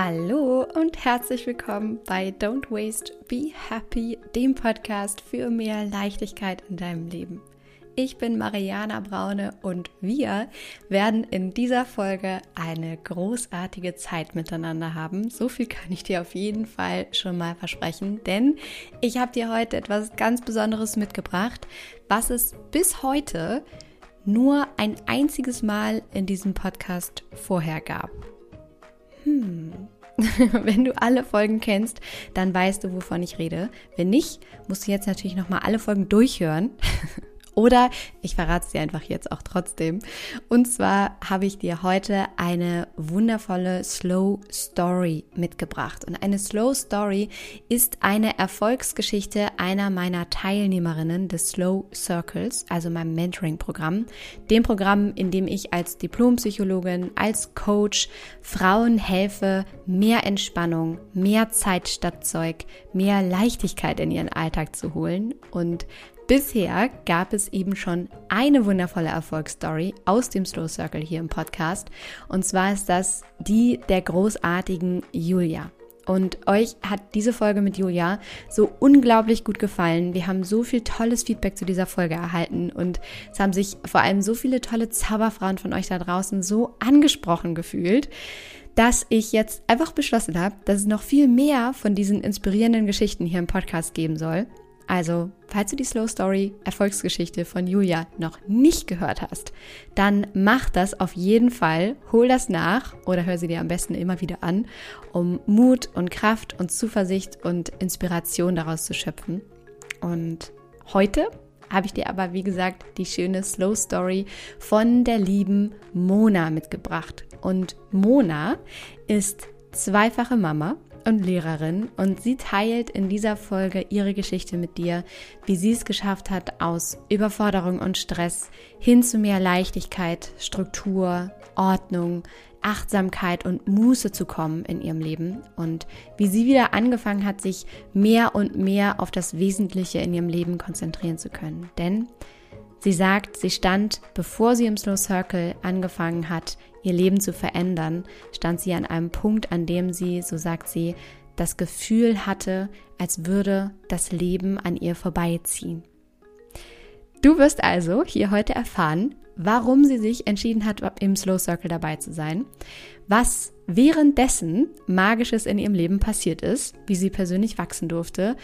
Hallo und herzlich willkommen bei Don't Waste, Be Happy, dem Podcast für mehr Leichtigkeit in deinem Leben. Ich bin Mariana Braune und wir werden in dieser Folge eine großartige Zeit miteinander haben. So viel kann ich dir auf jeden Fall schon mal versprechen, denn ich habe dir heute etwas ganz Besonderes mitgebracht, was es bis heute nur ein einziges Mal in diesem Podcast vorher gab. Hm. Wenn du alle Folgen kennst, dann weißt du, wovon ich rede. Wenn nicht, musst du jetzt natürlich nochmal alle Folgen durchhören. Oder ich verrate es dir einfach jetzt auch trotzdem. Und zwar habe ich dir heute eine wundervolle Slow Story mitgebracht. Und eine Slow Story ist eine Erfolgsgeschichte einer meiner Teilnehmerinnen des Slow Circles, also meinem Mentoring-Programm. Dem Programm, in dem ich als Diplompsychologin, als Coach Frauen helfe, mehr Entspannung, mehr Zeit statt Zeug, mehr Leichtigkeit in ihren Alltag zu holen und Bisher gab es eben schon eine wundervolle Erfolgsstory aus dem Slow Circle hier im Podcast. Und zwar ist das die der großartigen Julia. Und euch hat diese Folge mit Julia so unglaublich gut gefallen. Wir haben so viel tolles Feedback zu dieser Folge erhalten und es haben sich vor allem so viele tolle Zauberfrauen von euch da draußen so angesprochen gefühlt, dass ich jetzt einfach beschlossen habe, dass es noch viel mehr von diesen inspirierenden Geschichten hier im Podcast geben soll. Also, falls du die Slow Story Erfolgsgeschichte von Julia noch nicht gehört hast, dann mach das auf jeden Fall, hol das nach oder hör sie dir am besten immer wieder an, um Mut und Kraft und Zuversicht und Inspiration daraus zu schöpfen. Und heute habe ich dir aber, wie gesagt, die schöne Slow Story von der lieben Mona mitgebracht. Und Mona ist zweifache Mama und Lehrerin und sie teilt in dieser Folge ihre Geschichte mit dir, wie sie es geschafft hat, aus Überforderung und Stress hin zu mehr Leichtigkeit, Struktur, Ordnung, Achtsamkeit und Muße zu kommen in ihrem Leben und wie sie wieder angefangen hat, sich mehr und mehr auf das Wesentliche in ihrem Leben konzentrieren zu können. Denn sie sagt, sie stand, bevor sie im Slow Circle angefangen hat, ihr Leben zu verändern, stand sie an einem Punkt, an dem sie, so sagt sie, das Gefühl hatte, als würde das Leben an ihr vorbeiziehen. Du wirst also hier heute erfahren, warum sie sich entschieden hat, im Slow Circle dabei zu sein, was währenddessen Magisches in ihrem Leben passiert ist, wie sie persönlich wachsen durfte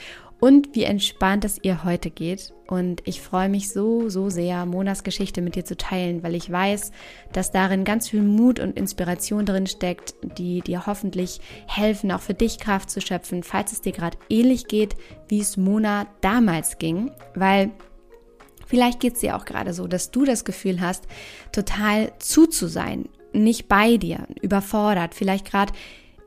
und wie entspannt es ihr heute geht. Und ich freue mich so, so sehr, Monas Geschichte mit dir zu teilen, weil ich weiß, dass darin ganz viel Mut und Inspiration drin steckt, die dir hoffentlich helfen, auch für dich Kraft zu schöpfen, falls es dir gerade ähnlich geht, wie es Mona damals ging. Weil Vielleicht geht es dir auch gerade so, dass du das Gefühl hast, total zu zu sein, nicht bei dir, überfordert, vielleicht gerade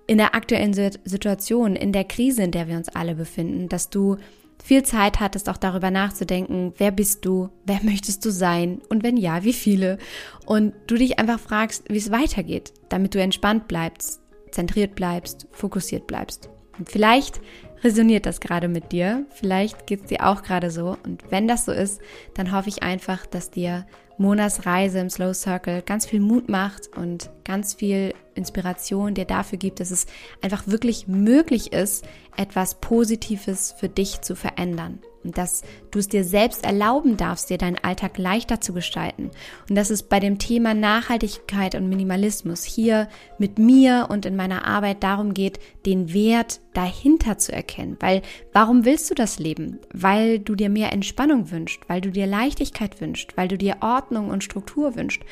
in der aktuellen Situation, in der Krise, in der wir uns alle befinden, dass du viel Zeit hattest, auch darüber nachzudenken, wer bist du, wer möchtest du sein und wenn ja, wie viele. Und du dich einfach fragst, wie es weitergeht, damit du entspannt bleibst, zentriert bleibst, fokussiert bleibst. Und vielleicht resoniert das gerade mit dir, vielleicht geht es dir auch gerade so. Und wenn das so ist, dann hoffe ich einfach, dass dir Monas Reise im Slow Circle ganz viel Mut macht und ganz viel Inspiration dir dafür gibt, dass es einfach wirklich möglich ist, etwas Positives für dich zu verändern und dass du es dir selbst erlauben darfst, dir deinen Alltag leichter zu gestalten und dass es bei dem Thema Nachhaltigkeit und Minimalismus hier mit mir und in meiner Arbeit darum geht, den Wert dahinter zu erkennen. Weil warum willst du das Leben? Weil du dir mehr Entspannung wünschst, weil du dir Leichtigkeit wünschst, weil du dir Ordnung und Struktur wünschst,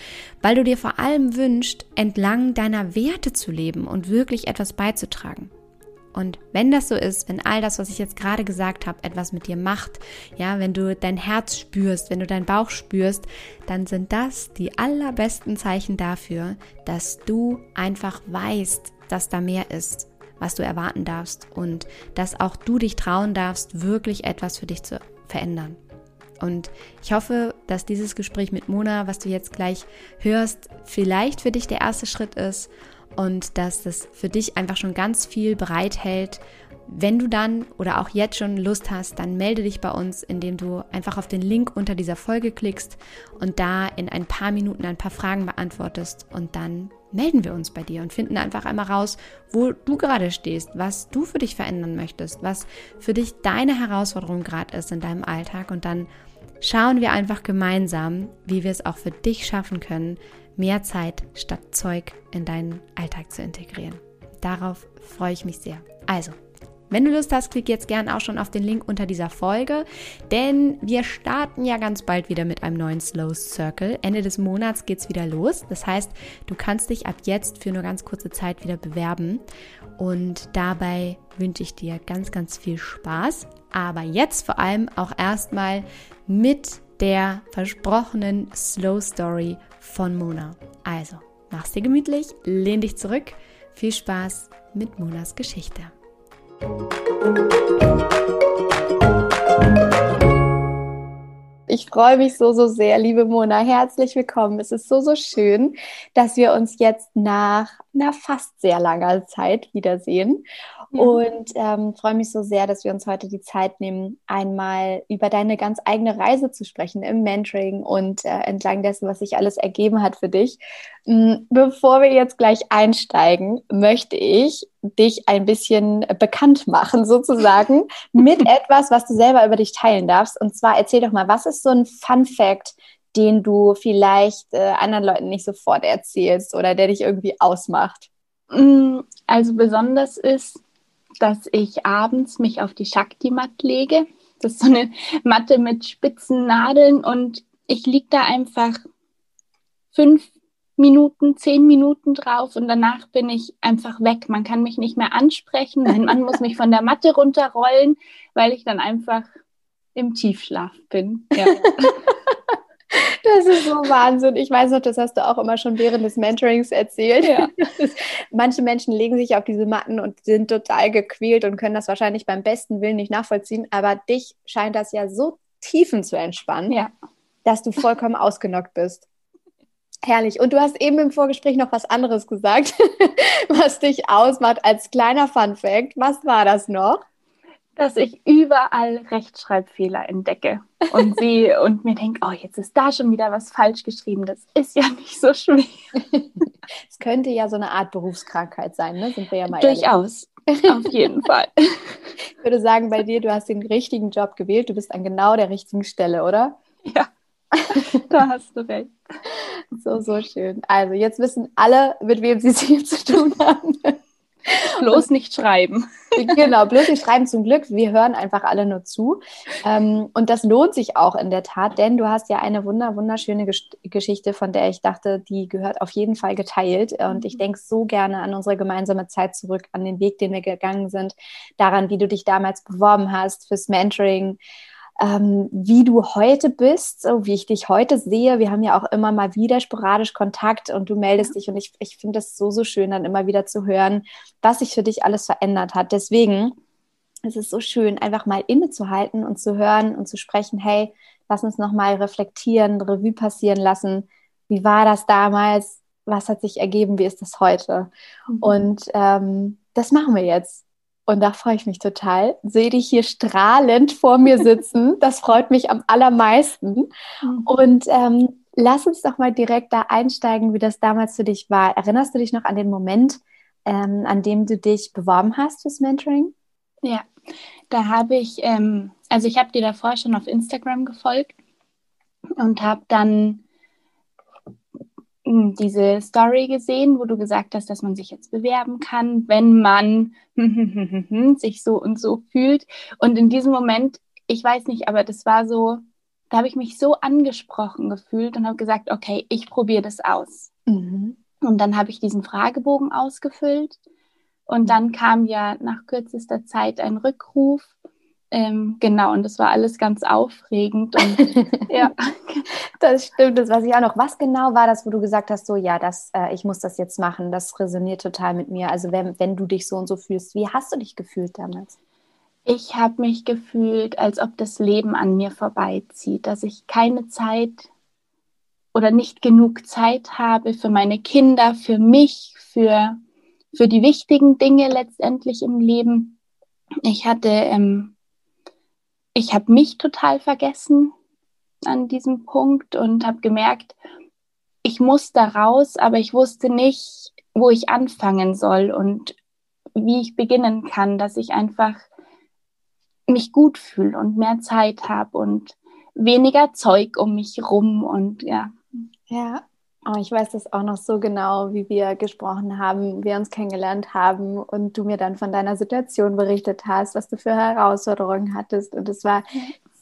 weil du dir vor allem wünschst, entlang deiner Werte zu leben und wirklich etwas beizutragen. Und wenn das so ist, wenn all das, was ich jetzt gerade gesagt habe, etwas mit dir macht, ja, wenn du dein Herz spürst, wenn du deinen Bauch spürst, dann sind das die allerbesten Zeichen dafür, dass du einfach weißt, dass da mehr ist, was du erwarten darfst und dass auch du dich trauen darfst, wirklich etwas für dich zu verändern. Und ich hoffe, dass dieses Gespräch mit Mona, was du jetzt gleich hörst, vielleicht für dich der erste Schritt ist und dass das für dich einfach schon ganz viel bereithält, wenn du dann oder auch jetzt schon Lust hast, dann melde dich bei uns, indem du einfach auf den Link unter dieser Folge klickst und da in ein paar Minuten ein paar Fragen beantwortest und dann melden wir uns bei dir und finden einfach einmal raus, wo du gerade stehst, was du für dich verändern möchtest, was für dich deine Herausforderung gerade ist in deinem Alltag. Und dann schauen wir einfach gemeinsam, wie wir es auch für dich schaffen können, mehr Zeit statt Zeug in deinen Alltag zu integrieren. Darauf freue ich mich sehr. Also, wenn du Lust hast, klick jetzt gern auch schon auf den Link unter dieser Folge, denn wir starten ja ganz bald wieder mit einem neuen Slow Circle. Ende des Monats geht es wieder los. Das heißt, du kannst dich ab jetzt für nur ganz kurze Zeit wieder bewerben und dabei wünsche ich dir ganz, ganz viel Spaß. Aber jetzt vor allem auch erstmal mit der versprochenen Slow Story von Mona. Also, mach's dir gemütlich, lehn dich zurück. Viel Spaß mit Monas Geschichte. Ich freue mich so, so sehr, liebe Mona. Herzlich willkommen. Es ist so, so schön, dass wir uns jetzt nach einer fast sehr langer Zeit wiedersehen. Ja. Und ähm, freue mich so sehr, dass wir uns heute die Zeit nehmen, einmal über deine ganz eigene Reise zu sprechen im Mentoring und äh, entlang dessen, was sich alles ergeben hat für dich. Mm, bevor wir jetzt gleich einsteigen, möchte ich dich ein bisschen bekannt machen, sozusagen, mit etwas, was du selber über dich teilen darfst. Und zwar erzähl doch mal, was ist so ein Fun Fact, den du vielleicht äh, anderen Leuten nicht sofort erzählst oder der dich irgendwie ausmacht? Mm, also besonders ist, dass ich abends mich auf die Shakti-Matte lege. Das ist so eine Matte mit spitzen Nadeln und ich liege da einfach fünf Minuten, zehn Minuten drauf und danach bin ich einfach weg. Man kann mich nicht mehr ansprechen. Mein Mann muss mich von der Matte runterrollen, weil ich dann einfach im Tiefschlaf bin. Ja. Das ist so Wahnsinn. Ich weiß noch, das hast du auch immer schon während des Mentorings erzählt. Ja. Manche Menschen legen sich auf diese Matten und sind total gequält und können das wahrscheinlich beim besten Willen nicht nachvollziehen. Aber dich scheint das ja so tiefen zu entspannen, ja. dass du vollkommen ausgenockt bist. Herrlich. Und du hast eben im Vorgespräch noch was anderes gesagt, was dich ausmacht als kleiner Fun Fact. Was war das noch? Dass ich überall Rechtschreibfehler entdecke und sehe und mir denke, oh, jetzt ist da schon wieder was falsch geschrieben. Das ist ja nicht so schwer. Es könnte ja so eine Art Berufskrankheit sein, ne? Sind wir ja mal Durchaus. Ehrlich. Auf jeden Fall. Ich würde sagen, bei dir, du hast den richtigen Job gewählt. Du bist an genau der richtigen Stelle, oder? Ja. Da hast du recht. So, so schön. Also, jetzt wissen alle, mit wem sie es hier zu tun haben. bloß nicht schreiben. Genau, bloß nicht schreiben zum Glück. Wir hören einfach alle nur zu. Ähm, und das lohnt sich auch in der Tat, denn du hast ja eine wunder, wunderschöne Geschichte, von der ich dachte, die gehört auf jeden Fall geteilt. Und ich denke so gerne an unsere gemeinsame Zeit zurück, an den Weg, den wir gegangen sind, daran, wie du dich damals beworben hast fürs Mentoring ähm, wie du heute bist, so wie ich dich heute sehe. Wir haben ja auch immer mal wieder sporadisch Kontakt und du meldest dich und ich, ich finde es so, so schön, dann immer wieder zu hören, was sich für dich alles verändert hat. Deswegen ist es so schön, einfach mal innezuhalten und zu hören und zu sprechen, hey, lass uns nochmal reflektieren, Revue passieren lassen. Wie war das damals? Was hat sich ergeben? Wie ist das heute? Mhm. Und ähm, das machen wir jetzt. Und da freue ich mich total. Sehe dich hier strahlend vor mir sitzen. Das freut mich am allermeisten. Mhm. Und ähm, lass uns doch mal direkt da einsteigen, wie das damals für dich war. Erinnerst du dich noch an den Moment, ähm, an dem du dich beworben hast fürs Mentoring? Ja, da habe ich, ähm, also ich habe dir davor schon auf Instagram gefolgt und habe dann diese Story gesehen, wo du gesagt hast, dass man sich jetzt bewerben kann, wenn man sich so und so fühlt. Und in diesem Moment, ich weiß nicht, aber das war so, da habe ich mich so angesprochen gefühlt und habe gesagt, okay, ich probiere das aus. Mhm. Und dann habe ich diesen Fragebogen ausgefüllt und dann kam ja nach kürzester Zeit ein Rückruf ähm, genau, und das war alles ganz aufregend. Und, ja. Das stimmt, das weiß ich auch noch. Was genau war das, wo du gesagt hast, so ja, das, äh, ich muss das jetzt machen, das resoniert total mit mir. Also wenn, wenn du dich so und so fühlst, wie hast du dich gefühlt damals? Ich habe mich gefühlt, als ob das Leben an mir vorbeizieht, dass ich keine Zeit oder nicht genug Zeit habe für meine Kinder, für mich, für, für die wichtigen Dinge letztendlich im Leben ich hatte, ähm, ich habe mich total vergessen an diesem Punkt und habe gemerkt, ich muss da raus, aber ich wusste nicht, wo ich anfangen soll und wie ich beginnen kann, dass ich einfach mich gut fühle und mehr Zeit habe und weniger Zeug um mich rum und ja. Ja, Oh, ich weiß das auch noch so genau, wie wir gesprochen haben, wir uns kennengelernt haben und du mir dann von deiner Situation berichtet hast, was du für Herausforderungen hattest. Und es war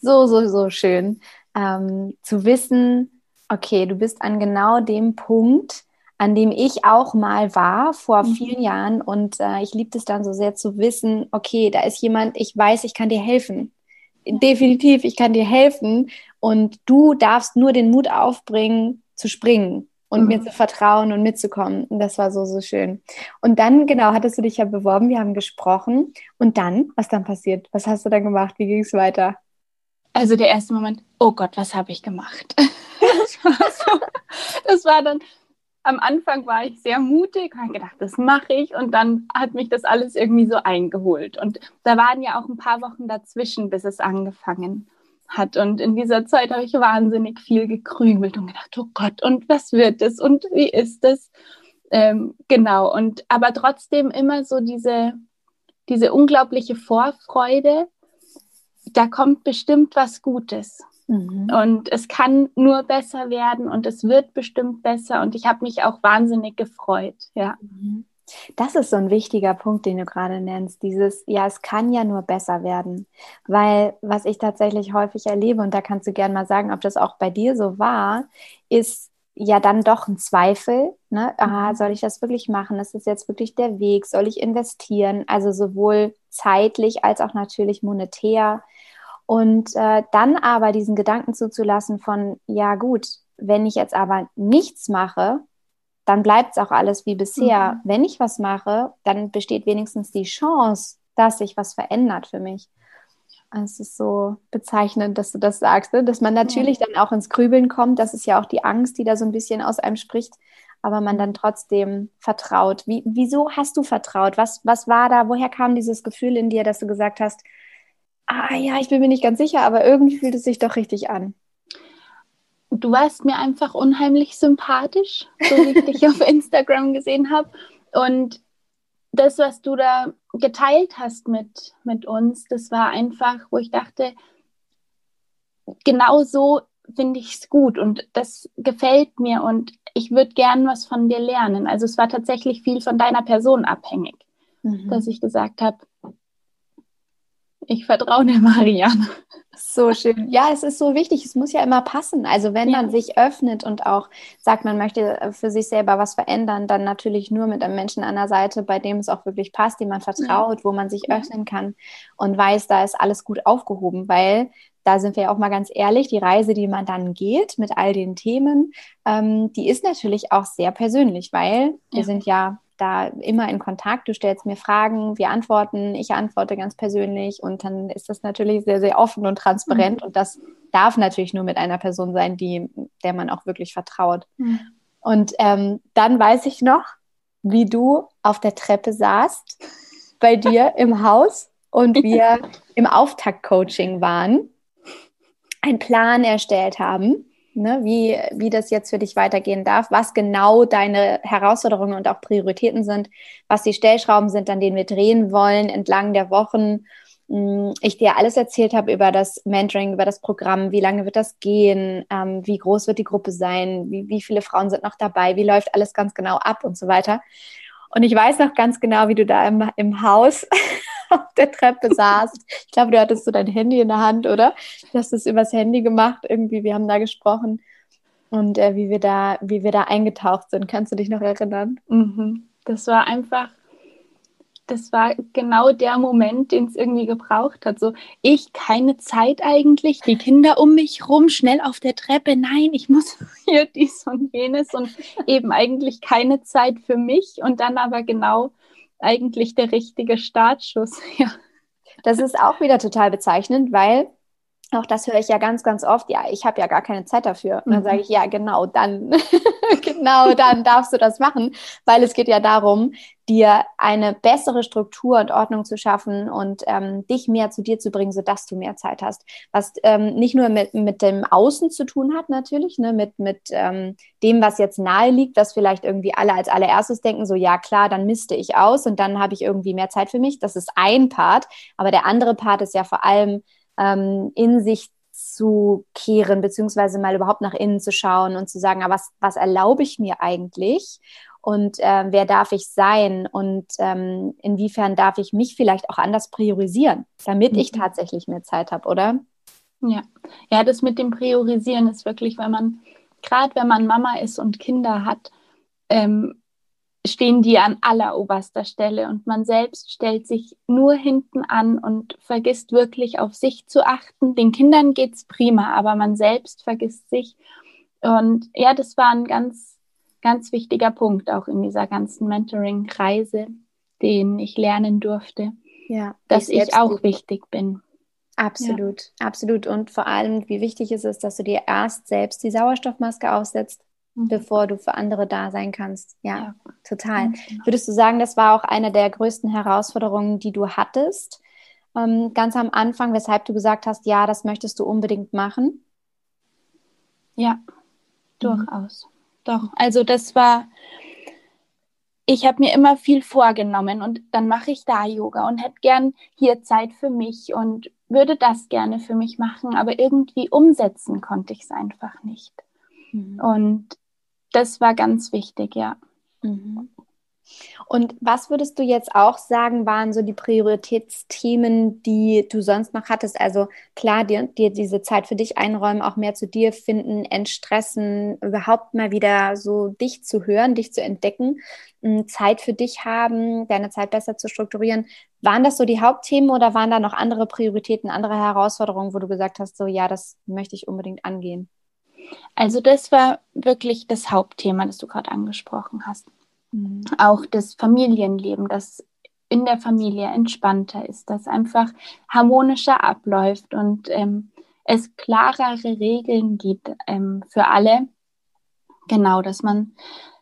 so, so, so schön ähm, zu wissen, okay, du bist an genau dem Punkt, an dem ich auch mal war vor mhm. vielen Jahren. Und äh, ich liebe es dann so sehr zu wissen, okay, da ist jemand, ich weiß, ich kann dir helfen. Definitiv, ich kann dir helfen. Und du darfst nur den Mut aufbringen, zu springen und mhm. mir zu vertrauen und mitzukommen. Und das war so, so schön. Und dann, genau, hattest du dich ja beworben, wir haben gesprochen. Und dann, was dann passiert? Was hast du dann gemacht? Wie ging es weiter? Also der erste Moment, oh Gott, was habe ich gemacht? das, war so, das war dann, am Anfang war ich sehr mutig, habe gedacht, das mache ich. Und dann hat mich das alles irgendwie so eingeholt. Und da waren ja auch ein paar Wochen dazwischen, bis es angefangen hat. Und in dieser Zeit habe ich wahnsinnig viel gekrümelt und gedacht, oh Gott, und was wird es und wie ist es? Ähm, genau, und aber trotzdem immer so diese, diese unglaubliche Vorfreude, da kommt bestimmt was Gutes. Mhm. Und es kann nur besser werden und es wird bestimmt besser. Und ich habe mich auch wahnsinnig gefreut, ja. Mhm. Das ist so ein wichtiger Punkt, den du gerade nennst. Dieses, ja, es kann ja nur besser werden. Weil was ich tatsächlich häufig erlebe, und da kannst du gerne mal sagen, ob das auch bei dir so war, ist ja dann doch ein Zweifel. Ne? Mhm. soll ich das wirklich machen? Ist das jetzt wirklich der Weg? Soll ich investieren? Also sowohl zeitlich als auch natürlich monetär. Und äh, dann aber diesen Gedanken zuzulassen von, ja gut, wenn ich jetzt aber nichts mache, dann bleibt es auch alles wie bisher. Mhm. Wenn ich was mache, dann besteht wenigstens die Chance, dass sich was verändert für mich. Es ist so bezeichnend, dass du das sagst, ne? dass man natürlich ja. dann auch ins Grübeln kommt. Das ist ja auch die Angst, die da so ein bisschen aus einem spricht, aber man dann trotzdem vertraut. Wie, wieso hast du vertraut? Was, was war da? Woher kam dieses Gefühl in dir, dass du gesagt hast, ah ja, ich bin mir nicht ganz sicher, aber irgendwie fühlt es sich doch richtig an? Du warst mir einfach unheimlich sympathisch, so wie ich dich auf Instagram gesehen habe. Und das, was du da geteilt hast mit, mit uns, das war einfach, wo ich dachte, genau so finde ich es gut und das gefällt mir und ich würde gern was von dir lernen. Also es war tatsächlich viel von deiner Person abhängig, mhm. dass ich gesagt habe, ich vertraue der Marianne. So schön. Ja, es ist so wichtig. Es muss ja immer passen. Also wenn ja. man sich öffnet und auch sagt, man möchte äh, für sich selber was verändern, dann natürlich nur mit einem Menschen an der Seite, bei dem es auch wirklich passt, dem man vertraut, ja. wo man sich öffnen kann und weiß, da ist alles gut aufgehoben, weil da sind wir ja auch mal ganz ehrlich, die Reise, die man dann geht mit all den Themen, ähm, die ist natürlich auch sehr persönlich, weil wir sind ja da immer in Kontakt. Du stellst mir Fragen, wir antworten, ich antworte ganz persönlich und dann ist das natürlich sehr, sehr offen und transparent mhm. und das darf natürlich nur mit einer Person sein, die, der man auch wirklich vertraut. Mhm. Und ähm, dann weiß ich noch, wie du auf der Treppe saßt bei dir im Haus und wir im Auftakt-Coaching waren, einen Plan erstellt haben ne, wie, wie das jetzt für dich weitergehen darf, was genau deine Herausforderungen und auch Prioritäten sind, was die Stellschrauben sind, an denen wir drehen wollen entlang der Wochen. Mm, ich dir alles erzählt habe über das Mentoring, über das Programm, wie lange wird das gehen, ähm, wie groß wird die Gruppe sein, wie, wie viele Frauen sind noch dabei, wie läuft alles ganz genau ab und so weiter. Und ich weiß noch ganz genau, wie du da im, im Haus auf der Treppe saßt. Ich glaube, du hattest so dein Handy in der Hand, oder? Du hast es übers Handy gemacht, irgendwie, wir haben da gesprochen. Und äh, wie wir da, wie wir da eingetaucht sind. Kannst du dich noch erinnern? Mhm. Das war einfach das war genau der Moment, den es irgendwie gebraucht hat. So, ich keine Zeit eigentlich, die Kinder um mich rum, schnell auf der Treppe, nein, ich muss hier dies und jenes und eben eigentlich keine Zeit für mich und dann aber genau eigentlich der richtige Startschuss. Ja. Das ist auch wieder total bezeichnend, weil auch das höre ich ja ganz, ganz oft. Ja, ich habe ja gar keine Zeit dafür. Und dann mhm. sage ich, ja, genau dann, genau dann darfst du das machen, weil es geht ja darum, dir eine bessere Struktur und Ordnung zu schaffen und ähm, dich mehr zu dir zu bringen, sodass du mehr Zeit hast. Was ähm, nicht nur mit, mit dem Außen zu tun hat, natürlich, ne, mit, mit ähm, dem, was jetzt nahe liegt, was vielleicht irgendwie alle als allererstes denken, so ja klar, dann misste ich aus und dann habe ich irgendwie mehr Zeit für mich. Das ist ein Part. Aber der andere Part ist ja vor allem, ähm, in sich zu kehren, beziehungsweise mal überhaupt nach innen zu schauen und zu sagen, aber was, was erlaube ich mir eigentlich? Und äh, wer darf ich sein? Und ähm, inwiefern darf ich mich vielleicht auch anders priorisieren, damit mhm. ich tatsächlich mehr Zeit habe, oder? Ja. ja, das mit dem Priorisieren ist wirklich, wenn man, gerade wenn man Mama ist und Kinder hat, ähm, stehen die an alleroberster Stelle und man selbst stellt sich nur hinten an und vergisst wirklich auf sich zu achten. Den Kindern geht es prima, aber man selbst vergisst sich. Und ja, das war ein ganz, ganz wichtiger Punkt auch in dieser ganzen Mentoring-Reise, den ich lernen durfte, ja, dass ich auch wichtig bin. Absolut, ja. absolut. Und vor allem, wie wichtig ist es, dass du dir erst selbst die Sauerstoffmaske aufsetzt Mhm. bevor du für andere da sein kannst. Ja, ja. total. Genau. Würdest du sagen, das war auch eine der größten Herausforderungen, die du hattest, ähm, ganz am Anfang, weshalb du gesagt hast, ja, das möchtest du unbedingt machen? Ja, durchaus. Mhm. Doch, also das war, ich habe mir immer viel vorgenommen und dann mache ich da Yoga und hätte gern hier Zeit für mich und würde das gerne für mich machen, aber irgendwie umsetzen konnte ich es einfach nicht. Mhm. Und das war ganz wichtig, ja. Mhm. Und was würdest du jetzt auch sagen, waren so die Prioritätsthemen, die du sonst noch hattest? Also klar, dir, dir diese Zeit für dich einräumen, auch mehr zu dir finden, entstressen, überhaupt mal wieder so dich zu hören, dich zu entdecken, hm, Zeit für dich haben, deine Zeit besser zu strukturieren. Waren das so die Hauptthemen oder waren da noch andere Prioritäten, andere Herausforderungen, wo du gesagt hast, so ja, das möchte ich unbedingt angehen? Also das war wirklich das Hauptthema, das du gerade angesprochen hast. Mhm. Auch das Familienleben, das in der Familie entspannter ist, dass einfach harmonischer abläuft und ähm, es klarere Regeln gibt ähm, für alle. Genau, dass man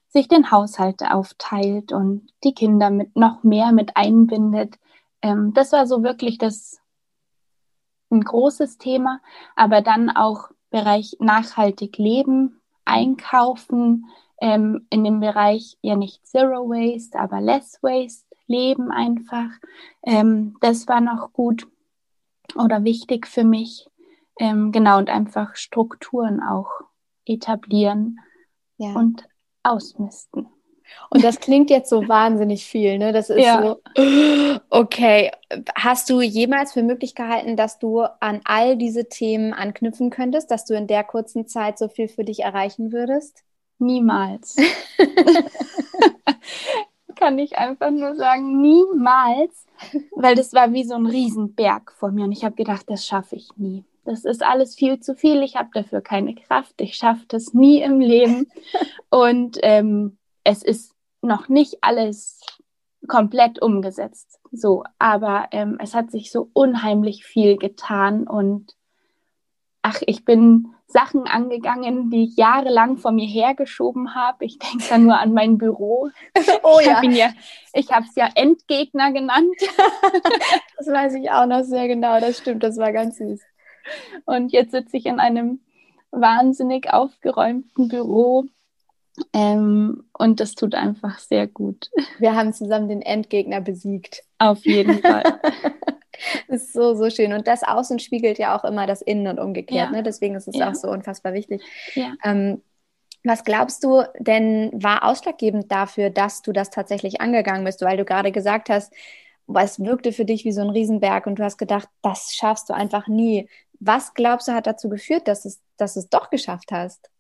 sich den Haushalt aufteilt und die Kinder mit noch mehr mit einbindet. Ähm, das war so wirklich das ein großes Thema, aber dann auch Bereich nachhaltig leben, einkaufen, ähm, in dem Bereich ja nicht Zero Waste, aber Less Waste leben einfach. Ähm, das war noch gut oder wichtig für mich. Ähm, genau, und einfach Strukturen auch etablieren ja. und ausmisten. Und das klingt jetzt so wahnsinnig viel, ne? Das ist ja. so, okay. Hast du jemals für möglich gehalten, dass du an all diese Themen anknüpfen könntest, dass du in der kurzen Zeit so viel für dich erreichen würdest? Niemals. Kann ich einfach nur sagen, niemals. Weil das war wie so ein Riesenberg vor mir und ich habe gedacht, das schaffe ich nie. Das ist alles viel zu viel. Ich habe dafür keine Kraft. Ich schaffe das nie im Leben. Und ähm, es ist noch nicht alles komplett umgesetzt. So, aber ähm, es hat sich so unheimlich viel getan und ach, ich bin Sachen angegangen, die ich jahrelang vor mir hergeschoben habe. Ich denke da nur an mein Büro. Oh ich ja. Ja. Ich habe es ja Endgegner genannt. das weiß ich auch noch sehr genau. Das stimmt, das war ganz süß. Und jetzt sitze ich in einem wahnsinnig aufgeräumten Büro ähm, und das tut einfach sehr gut. Wir haben zusammen den Endgegner besiegt. Auf jeden Fall. das ist so, so schön. Und das Außen spiegelt ja auch immer das Innen und umgekehrt. Ja. Ne? Deswegen ist es ja. auch so unfassbar wichtig. Ja. Ähm, was glaubst du denn war ausschlaggebend dafür, dass du das tatsächlich angegangen bist? Weil du gerade gesagt hast, es wirkte für dich wie so ein Riesenberg und du hast gedacht, das schaffst du einfach nie. Was glaubst du hat dazu geführt, dass es, dass es doch geschafft hast?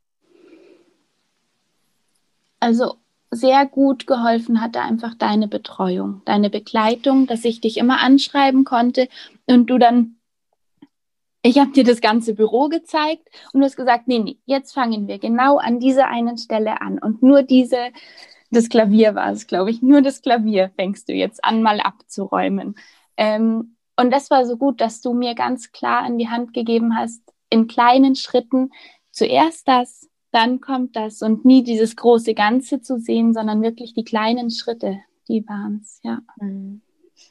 Also sehr gut geholfen hat da einfach deine Betreuung, deine Begleitung, dass ich dich immer anschreiben konnte und du dann, ich habe dir das ganze Büro gezeigt und du hast gesagt, nee, nee, jetzt fangen wir genau an dieser einen Stelle an und nur diese, das Klavier war es, glaube ich, nur das Klavier fängst du jetzt an, mal abzuräumen. Ähm, und das war so gut, dass du mir ganz klar in die Hand gegeben hast, in kleinen Schritten zuerst das, dann kommt das und nie dieses große Ganze zu sehen, sondern wirklich die kleinen Schritte, die waren es, ja. Mhm.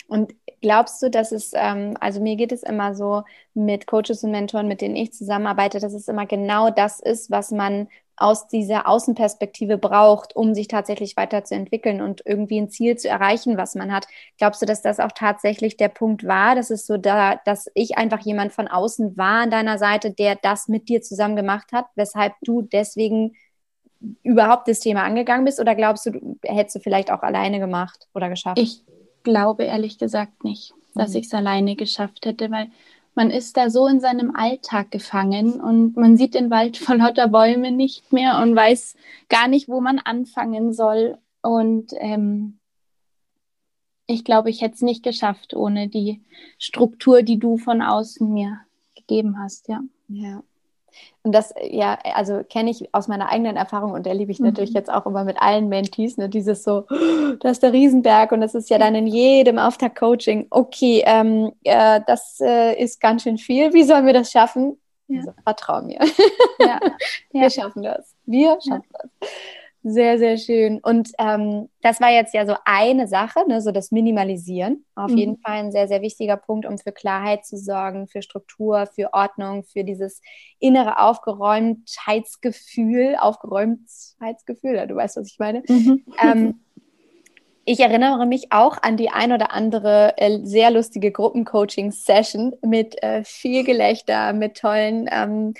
Und glaubst du, dass es, ähm, also mir geht es immer so mit Coaches und Mentoren, mit denen ich zusammenarbeite, dass es immer genau das ist, was man aus dieser Außenperspektive braucht, um sich tatsächlich weiterzuentwickeln und irgendwie ein Ziel zu erreichen, was man hat. Glaubst du, dass das auch tatsächlich der Punkt war? Dass es so da, dass ich einfach jemand von außen war an deiner Seite, der das mit dir zusammen gemacht hat, weshalb du deswegen überhaupt das Thema angegangen bist? Oder glaubst du, hättest du vielleicht auch alleine gemacht oder geschafft? Ich glaube ehrlich gesagt nicht, dass mhm. ich es alleine geschafft hätte, weil man ist da so in seinem Alltag gefangen und man sieht den Wald vor lauter Bäume nicht mehr und weiß gar nicht, wo man anfangen soll. Und ähm, ich glaube, ich hätte es nicht geschafft ohne die Struktur, die du von außen mir gegeben hast, ja. Ja. Und das, ja, also kenne ich aus meiner eigenen Erfahrung und erlebe ich mhm. natürlich jetzt auch immer mit allen Mentees, ne, dieses so, das ist der Riesenberg und das ist ja dann in jedem Auftakt-Coaching, okay, ähm, äh, das äh, ist ganz schön viel, wie sollen wir das schaffen? Ja. Also, vertrau mir. Ja. Wir ja. schaffen das. Wir schaffen das. Sehr, sehr schön. Und ähm, das war jetzt ja so eine Sache, ne, so das Minimalisieren. Auf mhm. jeden Fall ein sehr, sehr wichtiger Punkt, um für Klarheit zu sorgen, für Struktur, für Ordnung, für dieses innere Aufgeräumtheitsgefühl, Aufgeräumtheitsgefühl, ja, du weißt, was ich meine. Mhm. Ähm, ich erinnere mich auch an die ein oder andere äh, sehr lustige Gruppencoaching-Session mit äh, viel Gelächter, mit tollen ähm,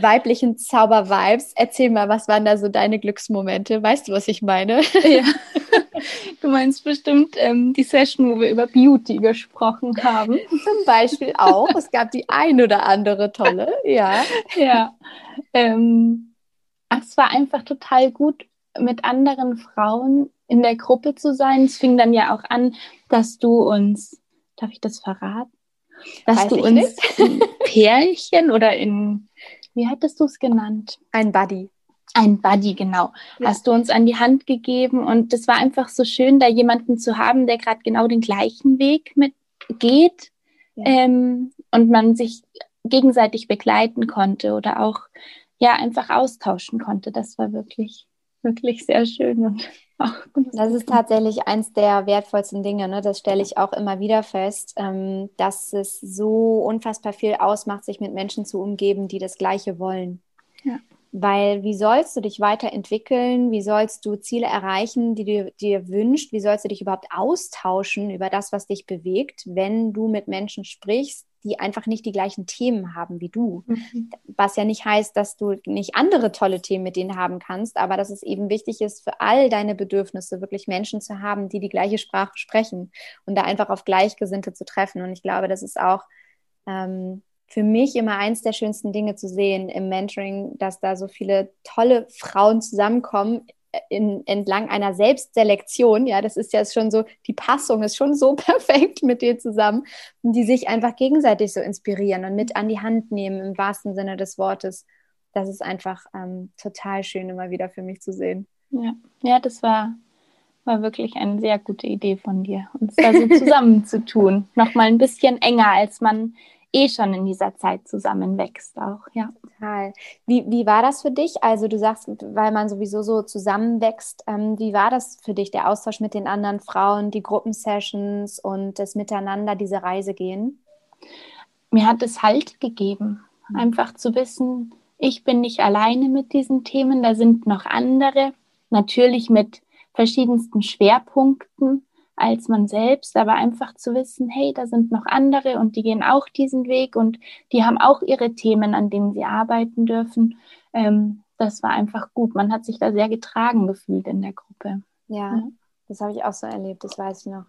weiblichen Zauber-Vibes. Erzähl mal, was waren da so deine Glücksmomente? Weißt du, was ich meine? Ja. Du meinst bestimmt ähm, die Session, wo wir über Beauty gesprochen haben. Zum Beispiel auch. Es gab die ein oder andere tolle, ja. Ja. Ähm, ach, es war einfach total gut, mit anderen Frauen in der Gruppe zu sein. Es fing dann ja auch an, dass du uns, darf ich das verraten? Dass Weiß du uns Pärchen oder in, wie hattest du es genannt? Ein Buddy. Ein Buddy, genau. Ja. Hast du uns an die Hand gegeben und es war einfach so schön, da jemanden zu haben, der gerade genau den gleichen Weg mit geht ja. ähm, und man sich gegenseitig begleiten konnte oder auch ja einfach austauschen konnte. Das war wirklich wirklich sehr schön. Und ach, das ist tatsächlich eins der wertvollsten Dinge. Ne? Das stelle ich auch immer wieder fest, ähm, dass es so unfassbar viel ausmacht, sich mit Menschen zu umgeben, die das Gleiche wollen. Ja. Weil wie sollst du dich weiterentwickeln? Wie sollst du Ziele erreichen, die du dir wünschst? Wie sollst du dich überhaupt austauschen über das, was dich bewegt, wenn du mit Menschen sprichst, die einfach nicht die gleichen Themen haben wie du. Mhm. Was ja nicht heißt, dass du nicht andere tolle Themen mit denen haben kannst, aber dass es eben wichtig ist, für all deine Bedürfnisse wirklich Menschen zu haben, die die gleiche Sprache sprechen und da einfach auf Gleichgesinnte zu treffen. Und ich glaube, das ist auch ähm, für mich immer eins der schönsten Dinge zu sehen im Mentoring, dass da so viele tolle Frauen zusammenkommen in, entlang einer Selbstselektion, ja, das ist ja schon so, die Passung ist schon so perfekt mit dir zusammen, die sich einfach gegenseitig so inspirieren und mit an die Hand nehmen im wahrsten Sinne des Wortes. Das ist einfach ähm, total schön immer wieder für mich zu sehen. Ja, ja das war, war wirklich eine sehr gute Idee von dir, uns da so zusammenzutun. Nochmal ein bisschen enger, als man eh schon in dieser Zeit zusammenwächst auch, ja. Total. Wie, wie war das für dich? Also du sagst, weil man sowieso so zusammenwächst, ähm, wie war das für dich, der Austausch mit den anderen Frauen, die Gruppensessions und das Miteinander, diese Reise gehen? Mir hat es Halt gegeben, mhm. einfach zu wissen, ich bin nicht alleine mit diesen Themen, da sind noch andere, natürlich mit verschiedensten Schwerpunkten, als man selbst, aber einfach zu wissen, hey, da sind noch andere und die gehen auch diesen Weg und die haben auch ihre Themen, an denen sie arbeiten dürfen. Ähm, das war einfach gut. Man hat sich da sehr getragen gefühlt in der Gruppe. Ja. ja. Das habe ich auch so erlebt, das weiß ich noch.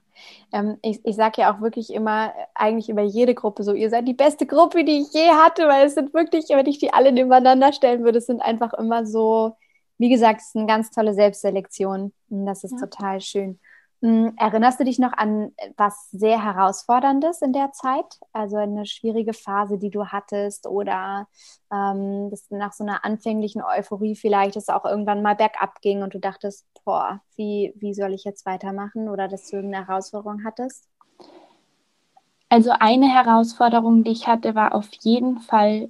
Ähm, ich ich sage ja auch wirklich immer, eigentlich über jede Gruppe so, ihr seid die beste Gruppe, die ich je hatte, weil es sind wirklich, wenn ich die alle nebeneinander stellen würde, es sind einfach immer so, wie gesagt, es ist eine ganz tolle Selbstselektion. Und das ist ja. total schön. Hm, erinnerst du dich noch an was sehr Herausforderndes in der Zeit? Also eine schwierige Phase, die du hattest oder ähm, dass nach so einer anfänglichen Euphorie vielleicht es auch irgendwann mal bergab ging und du dachtest, boah, wie, wie soll ich jetzt weitermachen oder dass du eine Herausforderung hattest? Also eine Herausforderung, die ich hatte, war auf jeden Fall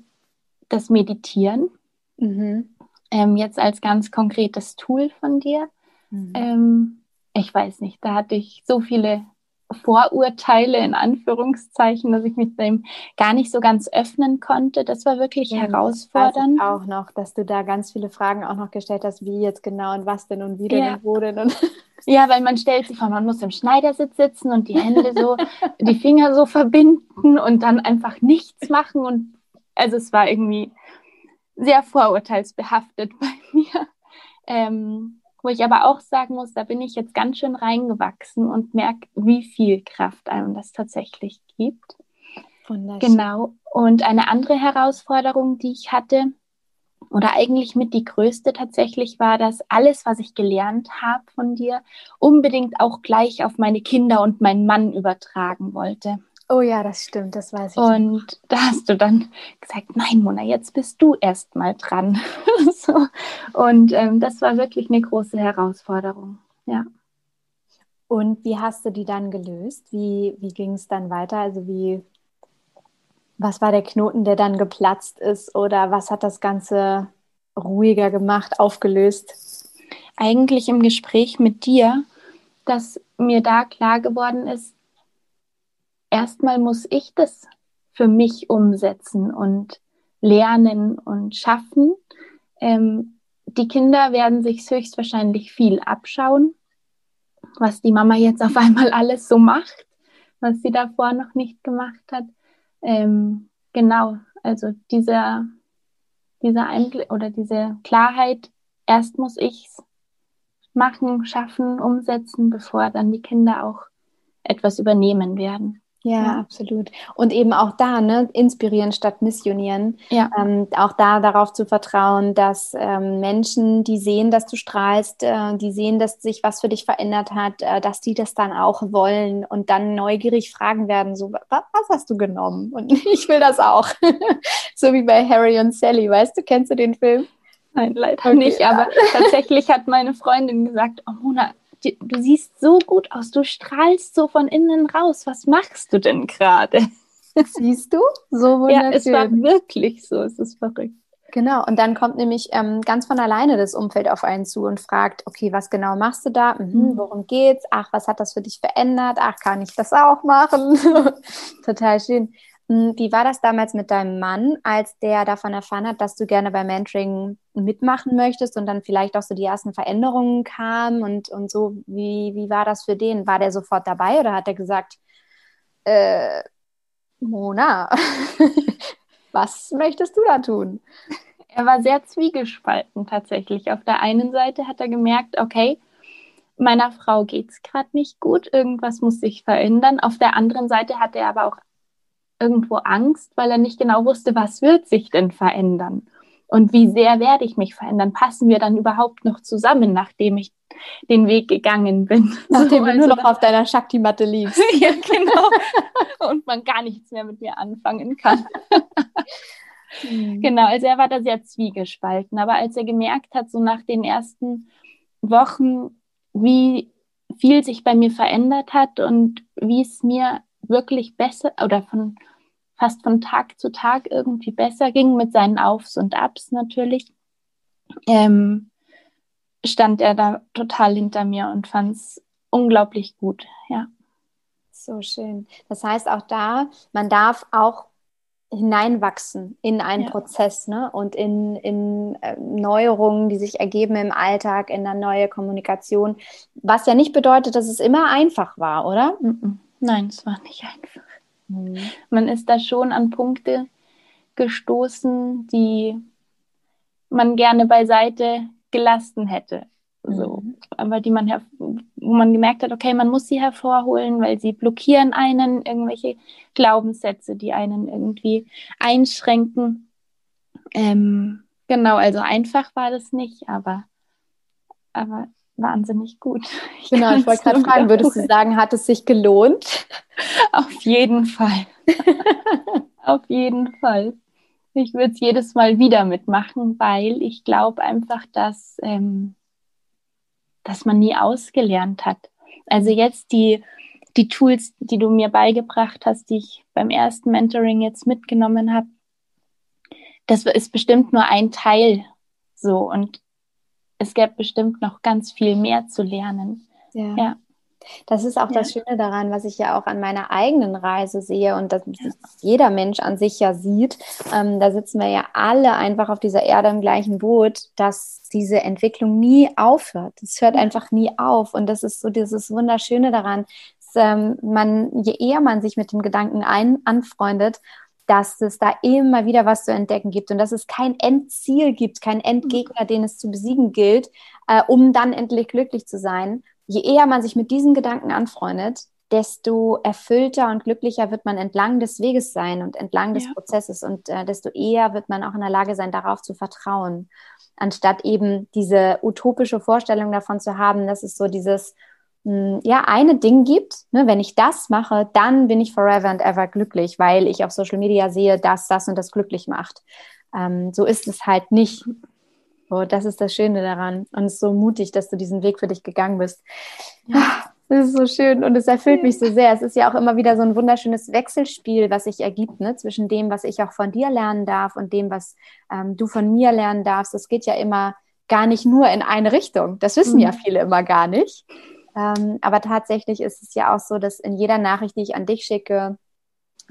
das Meditieren. Mhm. Ähm, jetzt als ganz konkretes Tool von dir. Mhm. Ähm, ich weiß nicht, da hatte ich so viele Vorurteile in Anführungszeichen, dass ich mich dem gar nicht so ganz öffnen konnte. Das war wirklich ja, herausfordernd. auch noch, dass du da ganz viele Fragen auch noch gestellt hast, wie jetzt genau und was denn und wie denn ja. und wo denn und ja, weil man stellt sich vor, man muss im Schneidersitz sitzen und die Hände so, die Finger so verbinden und dann einfach nichts machen und also es war irgendwie sehr vorurteilsbehaftet bei mir. Ähm, wo ich aber auch sagen muss, da bin ich jetzt ganz schön reingewachsen und merke, wie viel Kraft einem das tatsächlich gibt. Genau. Und eine andere Herausforderung, die ich hatte, oder eigentlich mit die größte tatsächlich war, dass alles, was ich gelernt habe von dir, unbedingt auch gleich auf meine Kinder und meinen Mann übertragen wollte. Oh ja, das stimmt, das weiß ich. Und da hast du dann gesagt, nein, Mona, jetzt bist du erst mal dran. so. Und ähm, das war wirklich eine große Herausforderung, ja. Und wie hast du die dann gelöst? Wie, wie ging es dann weiter? Also wie, was war der Knoten, der dann geplatzt ist? Oder was hat das Ganze ruhiger gemacht, aufgelöst? Eigentlich im Gespräch mit dir, dass mir da klar geworden ist, erstmal muss ich das für mich umsetzen und lernen und schaffen. Ähm, die Kinder werden sich höchstwahrscheinlich viel abschauen, was die Mama jetzt auf einmal alles so macht, was sie davor noch nicht gemacht hat. Ähm, genau, also dieser, dieser oder diese Klarheit, erst muss ich es machen, schaffen, umsetzen, bevor dann die Kinder auch etwas übernehmen werden. Ja, ja, absolut. Und eben auch da, ne, inspirieren statt missionieren. Ja. Ähm, auch da darauf zu vertrauen, dass ähm, Menschen, die sehen, dass du strahlst, äh, die sehen, dass sich was für dich verändert hat, äh, dass die das dann auch wollen und dann neugierig fragen werden, so, was, was hast du genommen? Und ich will das auch. so wie bei Harry und Sally, weißt du, kennst du den Film? Nein, leider okay, nicht, aber tatsächlich hat meine Freundin gesagt, oh Mona, du siehst so gut aus, du strahlst so von innen raus. Was machst du denn gerade? Siehst du? So wunderschön. Ja, es war wirklich so, es ist verrückt. Genau, und dann kommt nämlich ähm, ganz von alleine das Umfeld auf einen zu und fragt, okay, was genau machst du da? Mhm, mhm. worum geht's? Ach, was hat das für dich verändert? Ach, kann ich das auch machen? Total schön. Hm, wie war das damals mit deinem Mann, als der davon erfahren hat, dass du gerne bei Mentoring mitmachen möchtest und dann vielleicht auch so die ersten Veränderungen kamen und, und so? Wie, wie war das für den? War der sofort dabei oder hat er gesagt, äh, Mona, was möchtest du da tun? Er war sehr zwiegespalten tatsächlich. Auf der einen Seite hat er gemerkt, okay, meiner Frau geht es gerade nicht gut, irgendwas muss sich verändern. Auf der anderen Seite hat er aber auch irgendwo Angst, weil er nicht genau wusste, was wird sich denn verändern und wie sehr werde ich mich verändern. Passen wir dann überhaupt noch zusammen, nachdem ich den Weg gegangen bin? Nachdem so, du nur noch auf deiner Shakti-Matte liegst. ja, genau. Und man gar nichts mehr mit mir anfangen kann. Mhm. Genau, also er war da sehr zwiegespalten. Aber als er gemerkt hat, so nach den ersten Wochen, wie viel sich bei mir verändert hat und wie es mir wirklich besser oder von fast von Tag zu Tag irgendwie besser ging mit seinen Aufs und Abs natürlich, ähm, stand er da total hinter mir und fand es unglaublich gut, ja. So schön. Das heißt auch da, man darf auch hineinwachsen in einen ja. Prozess ne? und in, in äh, Neuerungen, die sich ergeben im Alltag, in eine neue Kommunikation, was ja nicht bedeutet, dass es immer einfach war, oder? Mm -mm. Nein, es war nicht einfach. Mhm. Man ist da schon an Punkte gestoßen, die man gerne beiseite gelassen hätte. So. Mhm. Aber die man wo man gemerkt hat, okay, man muss sie hervorholen, weil sie blockieren einen, irgendwelche Glaubenssätze, die einen irgendwie einschränken. Ähm, genau, also einfach war das nicht, aber, aber wahnsinnig gut. Ich genau, ich wollte gerade fragen, würdest du sagen, hat es sich gelohnt? Auf jeden Fall. Auf jeden Fall. Ich würde es jedes Mal wieder mitmachen, weil ich glaube einfach, dass, ähm, dass man nie ausgelernt hat. Also jetzt die die Tools, die du mir beigebracht hast, die ich beim ersten Mentoring jetzt mitgenommen habe, das ist bestimmt nur ein Teil so und es gäbe bestimmt noch ganz viel mehr zu lernen. Ja. ja. Das ist auch ja. das Schöne daran, was ich ja auch an meiner eigenen Reise sehe und das ja. jeder Mensch an sich ja sieht. Ähm, da sitzen wir ja alle einfach auf dieser Erde im gleichen Boot, dass diese Entwicklung nie aufhört. Es hört einfach nie auf. Und das ist so dieses Wunderschöne daran, dass, ähm, man, je eher man sich mit dem Gedanken ein, anfreundet, dass es da immer wieder was zu entdecken gibt und dass es kein Endziel gibt, kein Endgegner, den es zu besiegen gilt, äh, um dann endlich glücklich zu sein, je eher man sich mit diesen Gedanken anfreundet, desto erfüllter und glücklicher wird man entlang des Weges sein und entlang des ja. Prozesses und äh, desto eher wird man auch in der Lage sein, darauf zu vertrauen, anstatt eben diese utopische Vorstellung davon zu haben, dass es so dieses ja eine Ding gibt. Ne, wenn ich das mache, dann bin ich forever and ever glücklich, weil ich auf Social Media sehe, dass das und das glücklich macht. Ähm, so ist es halt nicht. Oh, das ist das Schöne daran. Und es ist so mutig, dass du diesen Weg für dich gegangen bist. Ja. Das ist so schön und es erfüllt mich so sehr. Es ist ja auch immer wieder so ein wunderschönes Wechselspiel, was sich ergibt, ne? zwischen dem, was ich auch von dir lernen darf und dem, was ähm, du von mir lernen darfst. Es geht ja immer gar nicht nur in eine Richtung. Das wissen mhm. ja viele immer gar nicht. Ähm, aber tatsächlich ist es ja auch so, dass in jeder Nachricht, die ich an dich schicke,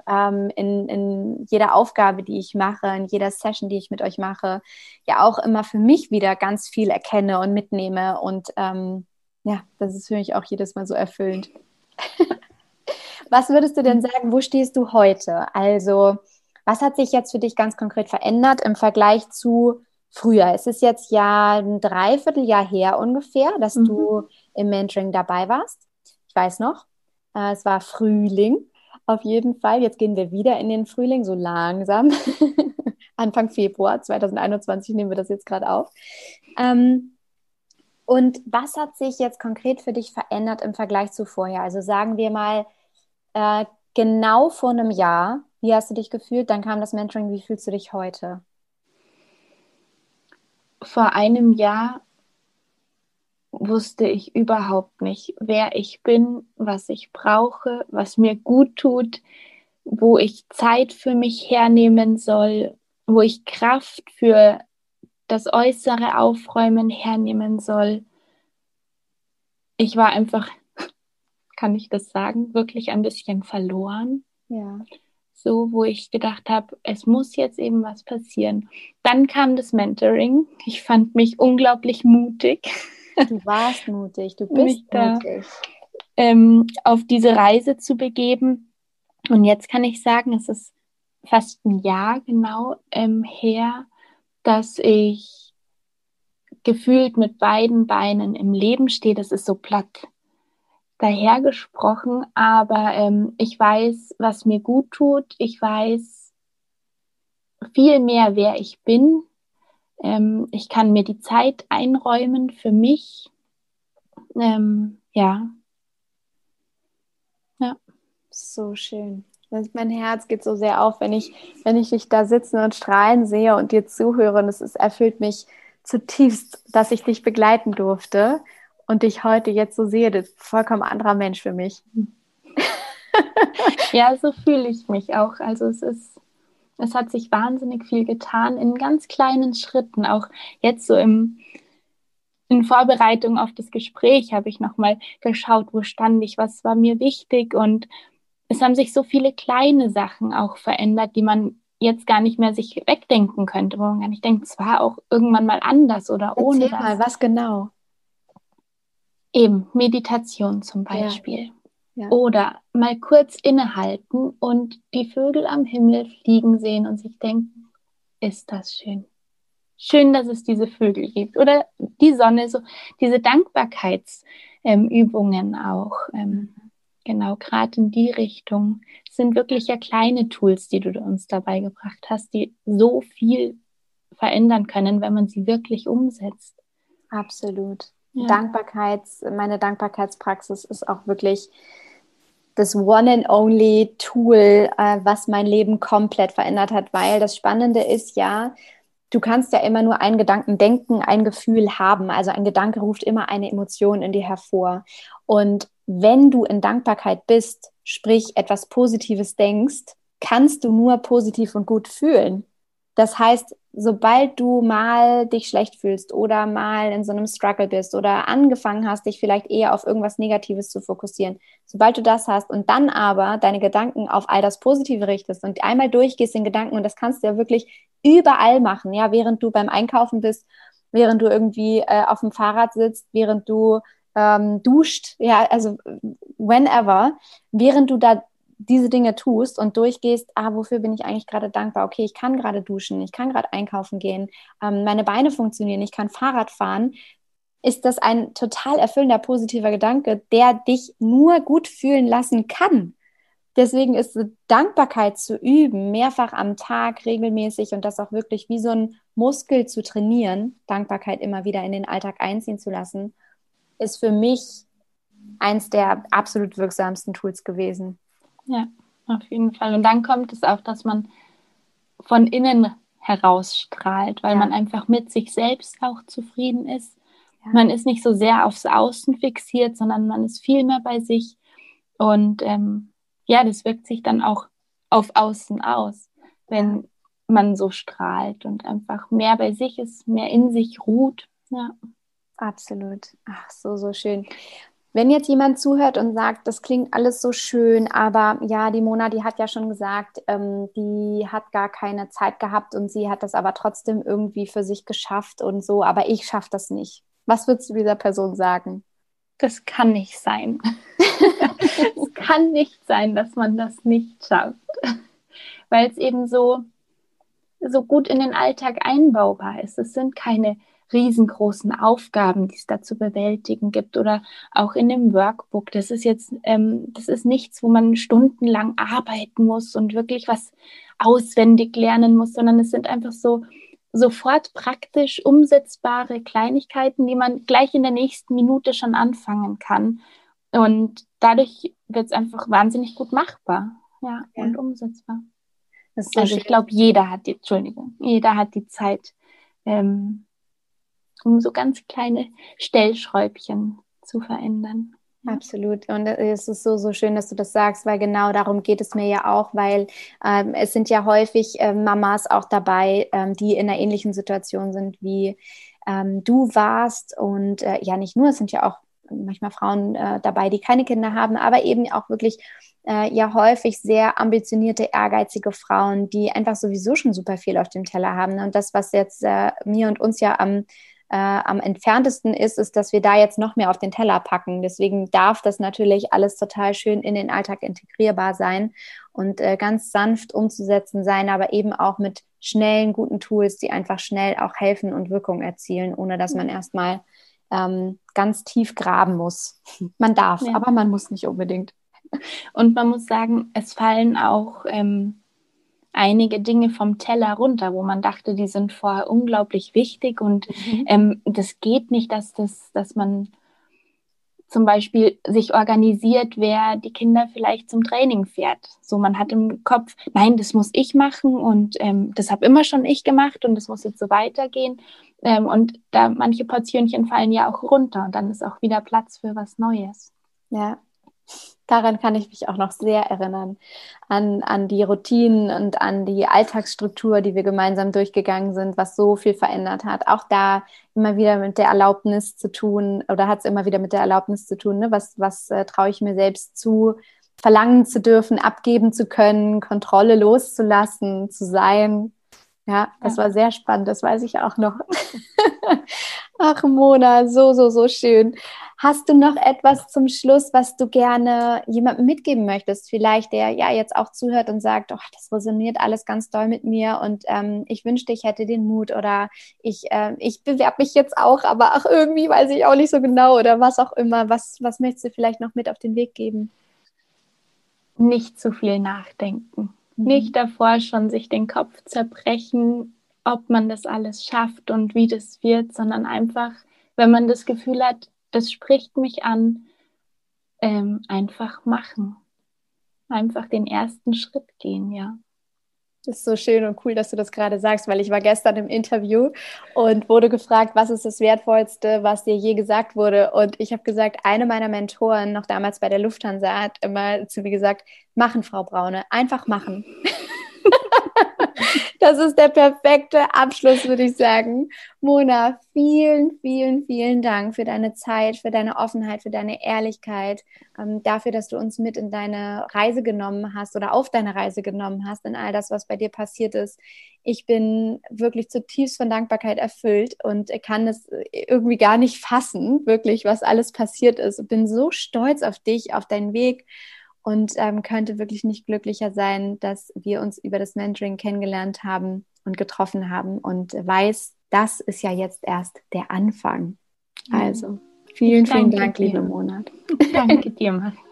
ähm, in, in jeder Aufgabe, die ich mache, in jeder Session, die ich mit euch mache, ja auch immer für mich wieder ganz viel erkenne und mitnehme. Und ähm, ja, das ist für mich auch jedes Mal so erfüllend. was würdest du denn sagen, wo stehst du heute? Also, was hat sich jetzt für dich ganz konkret verändert im Vergleich zu früher? Es ist jetzt ja ein Dreivierteljahr her ungefähr, dass mhm. du im Mentoring dabei warst. Ich weiß noch, äh, es war Frühling auf jeden Fall. Jetzt gehen wir wieder in den Frühling, so langsam. Anfang Februar 2021 nehmen wir das jetzt gerade auf. Ähm, und was hat sich jetzt konkret für dich verändert im Vergleich zu vorher? Also sagen wir mal, äh, genau vor einem Jahr, wie hast du dich gefühlt? Dann kam das Mentoring, wie fühlst du dich heute? Vor einem Jahr wusste ich überhaupt nicht, wer ich bin, was ich brauche, was mir gut tut, wo ich Zeit für mich hernehmen soll, wo ich Kraft für das äußere Aufräumen hernehmen soll. Ich war einfach, kann ich das sagen, wirklich ein bisschen verloren. Ja. So, wo ich gedacht habe, es muss jetzt eben was passieren. Dann kam das Mentoring. Ich fand mich unglaublich mutig. Du warst mutig, du bist da, mutig. Ähm, auf diese Reise zu begeben. Und jetzt kann ich sagen, es ist fast ein Jahr genau ähm, her, dass ich gefühlt mit beiden Beinen im Leben stehe. Das ist so platt dahergesprochen, aber ähm, ich weiß, was mir gut tut. Ich weiß viel mehr, wer ich bin. Ähm, ich kann mir die Zeit einräumen für mich. Ähm, ja. Ja. So schön. Mein Herz geht so sehr auf, wenn ich, wenn ich dich da sitzen und strahlen sehe und dir zuhöre. Und es ist, erfüllt mich zutiefst, dass ich dich begleiten durfte und dich heute jetzt so sehe. Das ist ein vollkommen anderer Mensch für mich. ja, so fühle ich mich auch. Also es ist es hat sich wahnsinnig viel getan in ganz kleinen Schritten. Auch jetzt so im, in Vorbereitung auf das Gespräch habe ich nochmal geschaut, wo stand ich, was war mir wichtig. Und es haben sich so viele kleine Sachen auch verändert, die man jetzt gar nicht mehr sich wegdenken könnte, wo man gar nicht denkt, es war auch irgendwann mal anders oder Erzähl ohne das. mal, was genau? Eben Meditation zum Beispiel. Ja. Ja. Oder mal kurz innehalten und die Vögel am Himmel fliegen sehen und sich denken, ist das schön. Schön, dass es diese Vögel gibt. Oder die Sonne, so diese Dankbarkeitsübungen ähm, auch. Ähm, genau, gerade in die Richtung. Es sind wirklich ja kleine Tools, die du uns dabei gebracht hast, die so viel verändern können, wenn man sie wirklich umsetzt. Absolut. Ja. Dankbarkeits, meine Dankbarkeitspraxis ist auch wirklich das One and Only Tool, äh, was mein Leben komplett verändert hat, weil das Spannende ist ja, du kannst ja immer nur einen Gedanken denken, ein Gefühl haben. Also ein Gedanke ruft immer eine Emotion in dir hervor. Und wenn du in Dankbarkeit bist, sprich etwas Positives denkst, kannst du nur positiv und gut fühlen. Das heißt, sobald du mal dich schlecht fühlst oder mal in so einem Struggle bist oder angefangen hast, dich vielleicht eher auf irgendwas Negatives zu fokussieren, sobald du das hast und dann aber deine Gedanken auf all das Positive richtest und einmal durchgehst in Gedanken und das kannst du ja wirklich überall machen, ja, während du beim Einkaufen bist, während du irgendwie äh, auf dem Fahrrad sitzt, während du ähm, duscht, ja, also whenever, während du da diese Dinge tust und durchgehst, ah, wofür bin ich eigentlich gerade dankbar? Okay, ich kann gerade duschen, ich kann gerade einkaufen gehen, ähm, meine Beine funktionieren, ich kann Fahrrad fahren, ist das ein total erfüllender, positiver Gedanke, der dich nur gut fühlen lassen kann. Deswegen ist Dankbarkeit zu üben, mehrfach am Tag, regelmäßig und das auch wirklich wie so ein Muskel zu trainieren, Dankbarkeit immer wieder in den Alltag einziehen zu lassen, ist für mich eins der absolut wirksamsten Tools gewesen. Ja, auf jeden Fall. Und dann kommt es auch, dass man von innen herausstrahlt, weil ja. man einfach mit sich selbst auch zufrieden ist. Ja. Man ist nicht so sehr aufs Außen fixiert, sondern man ist viel mehr bei sich. Und ähm, ja, das wirkt sich dann auch auf Außen aus, wenn man so strahlt und einfach mehr bei sich ist, mehr in sich ruht. Ja. Absolut. Ach, so, so schön. Wenn jetzt jemand zuhört und sagt, das klingt alles so schön, aber ja, die Mona, die hat ja schon gesagt, ähm, die hat gar keine Zeit gehabt und sie hat das aber trotzdem irgendwie für sich geschafft und so, aber ich schaffe das nicht. Was würdest du dieser Person sagen? Das kann nicht sein. es kann nicht sein, dass man das nicht schafft, weil es eben so, so gut in den Alltag einbaubar ist. Es sind keine riesengroßen Aufgaben, die es da zu bewältigen gibt oder auch in dem Workbook. Das ist jetzt, ähm, das ist nichts, wo man stundenlang arbeiten muss und wirklich was auswendig lernen muss, sondern es sind einfach so sofort praktisch umsetzbare Kleinigkeiten, die man gleich in der nächsten Minute schon anfangen kann. Und dadurch wird es einfach wahnsinnig gut machbar ja, ja. und umsetzbar. So also ich glaube, jeder hat die, Entschuldigung, jeder hat die Zeit, ähm, um so ganz kleine Stellschräubchen zu verändern. Absolut. Und es ist so, so schön, dass du das sagst, weil genau darum geht es mir ja auch, weil ähm, es sind ja häufig äh, Mamas auch dabei, ähm, die in einer ähnlichen Situation sind, wie ähm, du warst. Und äh, ja, nicht nur, es sind ja auch manchmal Frauen äh, dabei, die keine Kinder haben, aber eben auch wirklich äh, ja häufig sehr ambitionierte, ehrgeizige Frauen, die einfach sowieso schon super viel auf dem Teller haben. Und das, was jetzt äh, mir und uns ja am äh, am entferntesten ist, ist, dass wir da jetzt noch mehr auf den Teller packen. Deswegen darf das natürlich alles total schön in den Alltag integrierbar sein und äh, ganz sanft umzusetzen sein, aber eben auch mit schnellen, guten Tools, die einfach schnell auch helfen und Wirkung erzielen, ohne dass man erstmal ähm, ganz tief graben muss. Man darf, ja. aber man muss nicht unbedingt. Und man muss sagen, es fallen auch ähm, einige Dinge vom Teller runter, wo man dachte, die sind vorher unglaublich wichtig und mhm. ähm, das geht nicht, dass das, dass man zum Beispiel sich organisiert, wer die Kinder vielleicht zum Training fährt. So, man hat im Kopf, nein, das muss ich machen und ähm, das habe immer schon ich gemacht und das muss jetzt so weitergehen. Ähm, und da manche Portionchen fallen ja auch runter und dann ist auch wieder Platz für was Neues. Ja, Daran kann ich mich auch noch sehr erinnern, an, an die Routinen und an die Alltagsstruktur, die wir gemeinsam durchgegangen sind, was so viel verändert hat. Auch da immer wieder mit der Erlaubnis zu tun, oder hat es immer wieder mit der Erlaubnis zu tun, ne? was, was äh, traue ich mir selbst zu, verlangen zu dürfen, abgeben zu können, Kontrolle loszulassen, zu sein. Ja, das ja. war sehr spannend, das weiß ich auch noch. Ach, Mona, so, so, so schön. Hast du noch etwas zum Schluss, was du gerne jemandem mitgeben möchtest? Vielleicht der ja jetzt auch zuhört und sagt, oh, das resoniert alles ganz doll mit mir und ähm, ich wünschte, ich hätte den Mut oder ich, äh, ich bewerbe mich jetzt auch, aber ach, irgendwie weiß ich auch nicht so genau oder was auch immer. Was, was möchtest du vielleicht noch mit auf den Weg geben? Nicht zu viel nachdenken. Mhm. Nicht davor schon sich den Kopf zerbrechen, ob man das alles schafft und wie das wird, sondern einfach, wenn man das Gefühl hat, das spricht mich an, ähm, einfach machen. Einfach den ersten Schritt gehen, ja. Das ist so schön und cool, dass du das gerade sagst, weil ich war gestern im Interview und wurde gefragt, was ist das Wertvollste, was dir je gesagt wurde. Und ich habe gesagt, eine meiner Mentoren, noch damals bei der Lufthansa, hat immer zu mir gesagt, machen, Frau Braune, einfach machen. Das ist der perfekte Abschluss, würde ich sagen. Mona, vielen, vielen, vielen Dank für deine Zeit, für deine Offenheit, für deine Ehrlichkeit, ähm, dafür, dass du uns mit in deine Reise genommen hast oder auf deine Reise genommen hast, in all das, was bei dir passiert ist. Ich bin wirklich zutiefst von Dankbarkeit erfüllt und kann es irgendwie gar nicht fassen, wirklich, was alles passiert ist. Ich bin so stolz auf dich, auf deinen Weg und ähm, könnte wirklich nicht glücklicher sein, dass wir uns über das Mentoring kennengelernt haben und getroffen haben und weiß, das ist ja jetzt erst der Anfang. Also vielen, vielen Dank, dir. liebe Monat. Danke dir, Maria.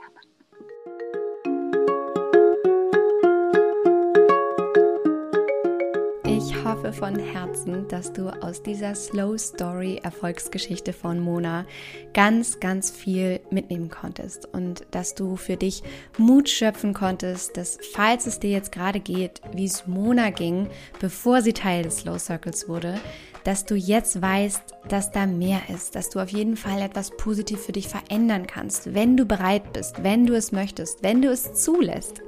Von Herzen, dass du aus dieser Slow Story Erfolgsgeschichte von Mona ganz, ganz viel mitnehmen konntest und dass du für dich Mut schöpfen konntest, dass falls es dir jetzt gerade geht, wie es Mona ging, bevor sie Teil des Slow Circles wurde, dass du jetzt weißt, dass da mehr ist, dass du auf jeden Fall etwas positiv für dich verändern kannst, wenn du bereit bist, wenn du es möchtest, wenn du es zulässt.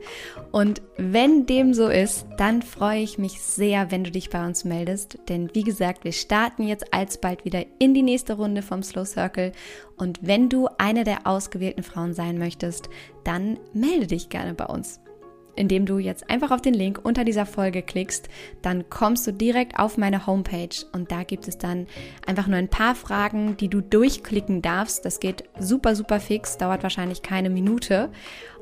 Und wenn dem so ist, dann freue ich mich sehr, wenn du dich bei uns meldest, denn wie gesagt, wir starten jetzt alsbald wieder in die nächste Runde vom Slow Circle. Und wenn du eine der ausgewählten Frauen sein möchtest, dann melde dich gerne bei uns indem du jetzt einfach auf den Link unter dieser Folge klickst, dann kommst du direkt auf meine Homepage und da gibt es dann einfach nur ein paar Fragen, die du durchklicken darfst. Das geht super, super fix, dauert wahrscheinlich keine Minute.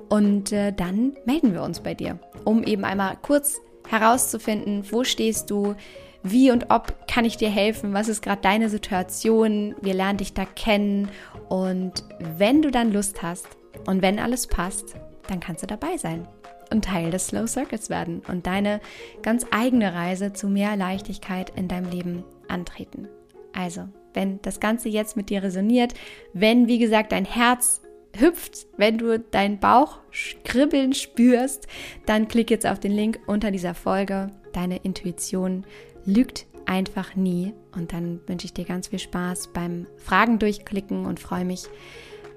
Und äh, dann melden wir uns bei dir, um eben einmal kurz herauszufinden, wo stehst du, wie und ob kann ich dir helfen, was ist gerade deine Situation, wir lernen dich da kennen und wenn du dann Lust hast und wenn alles passt, dann kannst du dabei sein und Teil des Slow Circuits werden und deine ganz eigene Reise zu mehr Leichtigkeit in deinem Leben antreten. Also, wenn das Ganze jetzt mit dir resoniert, wenn, wie gesagt, dein Herz hüpft, wenn du deinen Bauch kribbeln spürst, dann klick jetzt auf den Link unter dieser Folge. Deine Intuition lügt einfach nie. Und dann wünsche ich dir ganz viel Spaß beim Fragen durchklicken und freue mich,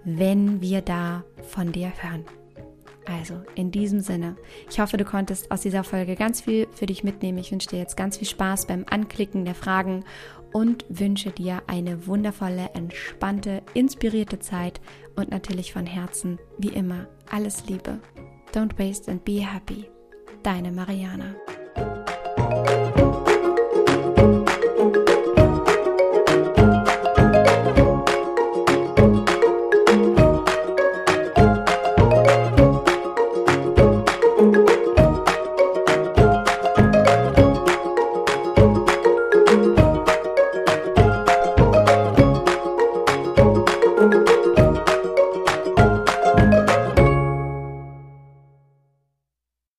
wenn wir da von dir hören. Also in diesem Sinne, ich hoffe, du konntest aus dieser Folge ganz viel für dich mitnehmen. Ich wünsche dir jetzt ganz viel Spaß beim Anklicken der Fragen und wünsche dir eine wundervolle, entspannte, inspirierte Zeit und natürlich von Herzen, wie immer, alles Liebe. Don't waste and be happy. Deine Mariana.